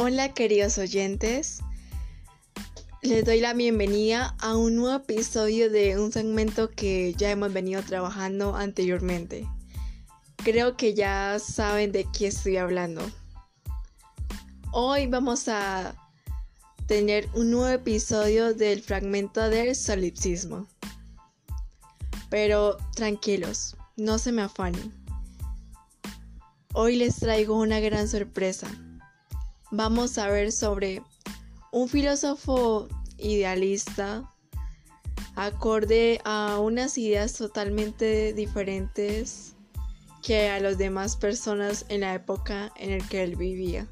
Hola queridos oyentes, les doy la bienvenida a un nuevo episodio de un segmento que ya hemos venido trabajando anteriormente. Creo que ya saben de qué estoy hablando. Hoy vamos a tener un nuevo episodio del fragmento del solipsismo. Pero tranquilos, no se me afanen. Hoy les traigo una gran sorpresa vamos a ver sobre un filósofo idealista acorde a unas ideas totalmente diferentes que a las demás personas en la época en la que él vivía.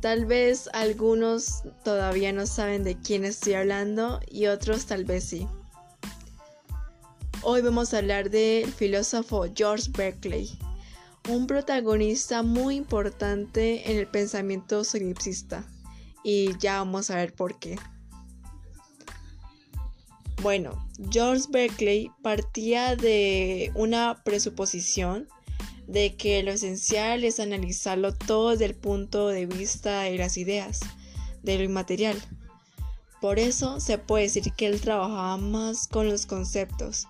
Tal vez algunos todavía no saben de quién estoy hablando y otros tal vez sí. Hoy vamos a hablar del filósofo George Berkeley un protagonista muy importante en el pensamiento solipsista y ya vamos a ver por qué. Bueno, George Berkeley partía de una presuposición de que lo esencial es analizarlo todo desde el punto de vista de las ideas, de lo inmaterial. Por eso se puede decir que él trabajaba más con los conceptos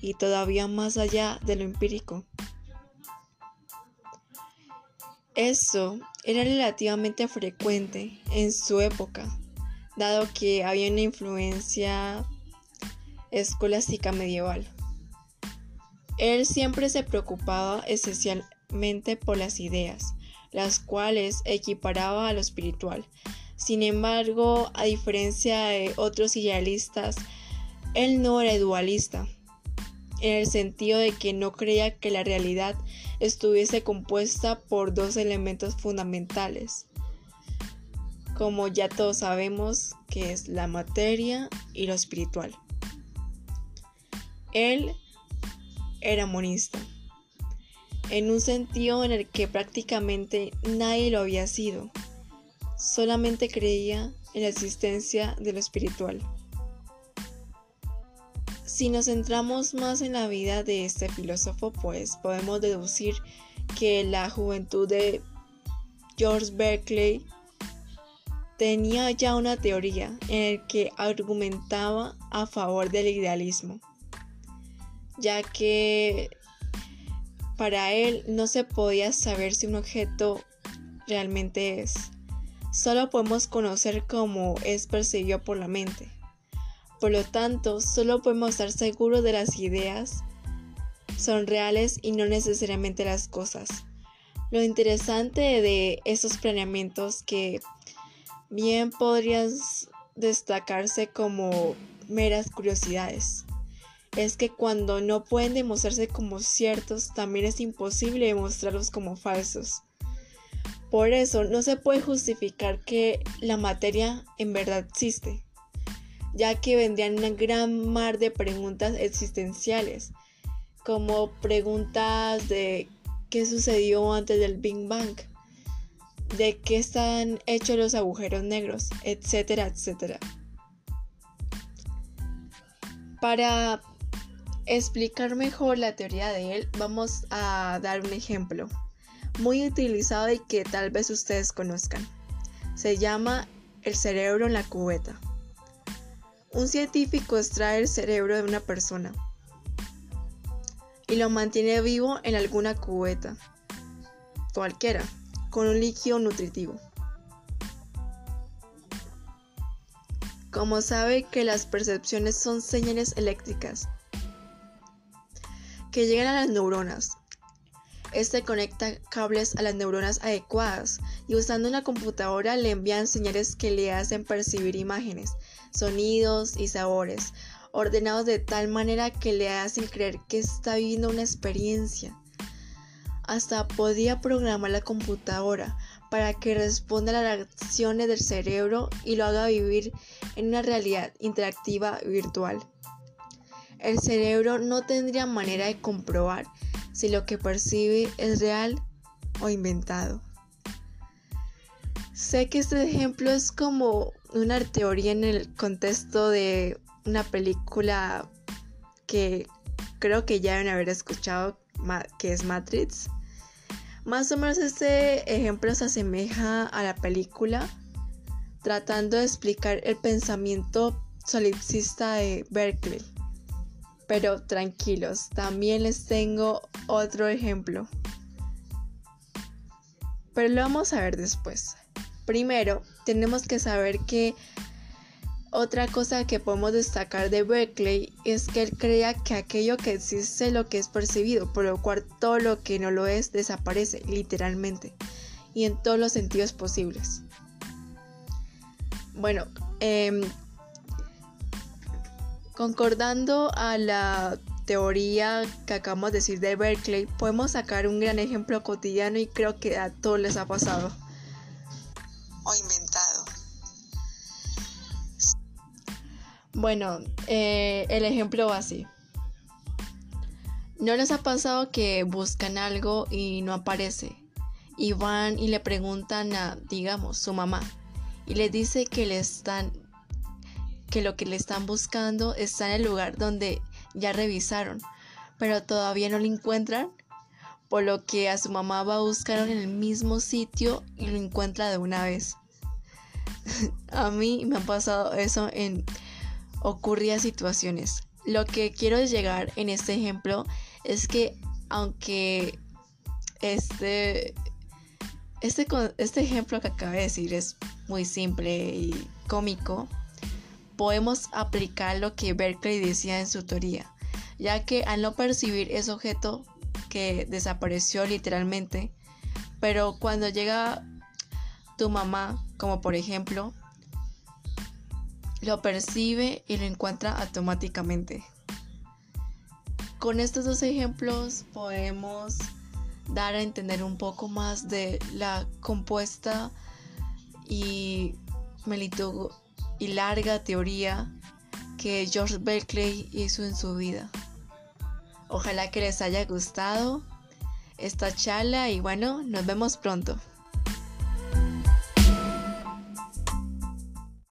y todavía más allá de lo empírico. Esto era relativamente frecuente en su época, dado que había una influencia escolástica medieval. Él siempre se preocupaba esencialmente por las ideas, las cuales equiparaba a lo espiritual. Sin embargo, a diferencia de otros idealistas, él no era dualista, en el sentido de que no creía que la realidad estuviese compuesta por dos elementos fundamentales, como ya todos sabemos que es la materia y lo espiritual. Él era monista, en un sentido en el que prácticamente nadie lo había sido, solamente creía en la existencia de lo espiritual. Si nos centramos más en la vida de este filósofo, pues podemos deducir que la juventud de George Berkeley tenía ya una teoría en la que argumentaba a favor del idealismo, ya que para él no se podía saber si un objeto realmente es, solo podemos conocer cómo es percibido por la mente. Por lo tanto, solo podemos estar seguros de las ideas son reales y no necesariamente las cosas. Lo interesante de esos planeamientos que bien podrían destacarse como meras curiosidades es que cuando no pueden demostrarse como ciertos, también es imposible demostrarlos como falsos. Por eso no se puede justificar que la materia en verdad existe ya que vendrían una gran mar de preguntas existenciales, como preguntas de qué sucedió antes del Big Bang, de qué están hechos los agujeros negros, etcétera, etcétera. Para explicar mejor la teoría de él, vamos a dar un ejemplo muy utilizado y que tal vez ustedes conozcan. Se llama el cerebro en la cubeta. Un científico extrae el cerebro de una persona y lo mantiene vivo en alguna cubeta, cualquiera, con un líquido nutritivo. Como sabe que las percepciones son señales eléctricas que llegan a las neuronas, este conecta cables a las neuronas adecuadas y usando una computadora le envían señales que le hacen percibir imágenes sonidos y sabores, ordenados de tal manera que le hacen creer que está viviendo una experiencia. Hasta podía programar la computadora para que responda a las reacciones del cerebro y lo haga vivir en una realidad interactiva virtual. El cerebro no tendría manera de comprobar si lo que percibe es real o inventado. Sé que este ejemplo es como una teoría en el contexto de una película que creo que ya deben haber escuchado, que es Matrix. Más o menos este ejemplo se asemeja a la película, tratando de explicar el pensamiento solipsista de Berkeley. Pero tranquilos, también les tengo otro ejemplo. Pero lo vamos a ver después. Primero, tenemos que saber que otra cosa que podemos destacar de Berkeley es que él crea que aquello que existe lo que es percibido, por lo cual todo lo que no lo es desaparece, literalmente, y en todos los sentidos posibles. Bueno, em, concordando a la teoría que acabamos de decir de Berkeley, podemos sacar un gran ejemplo cotidiano y creo que a todos les ha pasado. Bueno, eh, el ejemplo va así. ¿No les ha pasado que buscan algo y no aparece? Y van y le preguntan a, digamos, su mamá. Y le dice que le están que lo que le están buscando está en el lugar donde ya revisaron, pero todavía no lo encuentran, por lo que a su mamá va a buscar en el mismo sitio y lo encuentra de una vez. a mí me ha pasado eso en ocurría situaciones. Lo que quiero llegar en este ejemplo es que aunque este, este, este ejemplo que acabo de decir es muy simple y cómico, podemos aplicar lo que Berkeley decía en su teoría, ya que al no percibir ese objeto que desapareció literalmente, pero cuando llega tu mamá, como por ejemplo, lo percibe y lo encuentra automáticamente. Con estos dos ejemplos podemos dar a entender un poco más de la compuesta y, y larga teoría que George Berkeley hizo en su vida. Ojalá que les haya gustado esta charla y bueno, nos vemos pronto.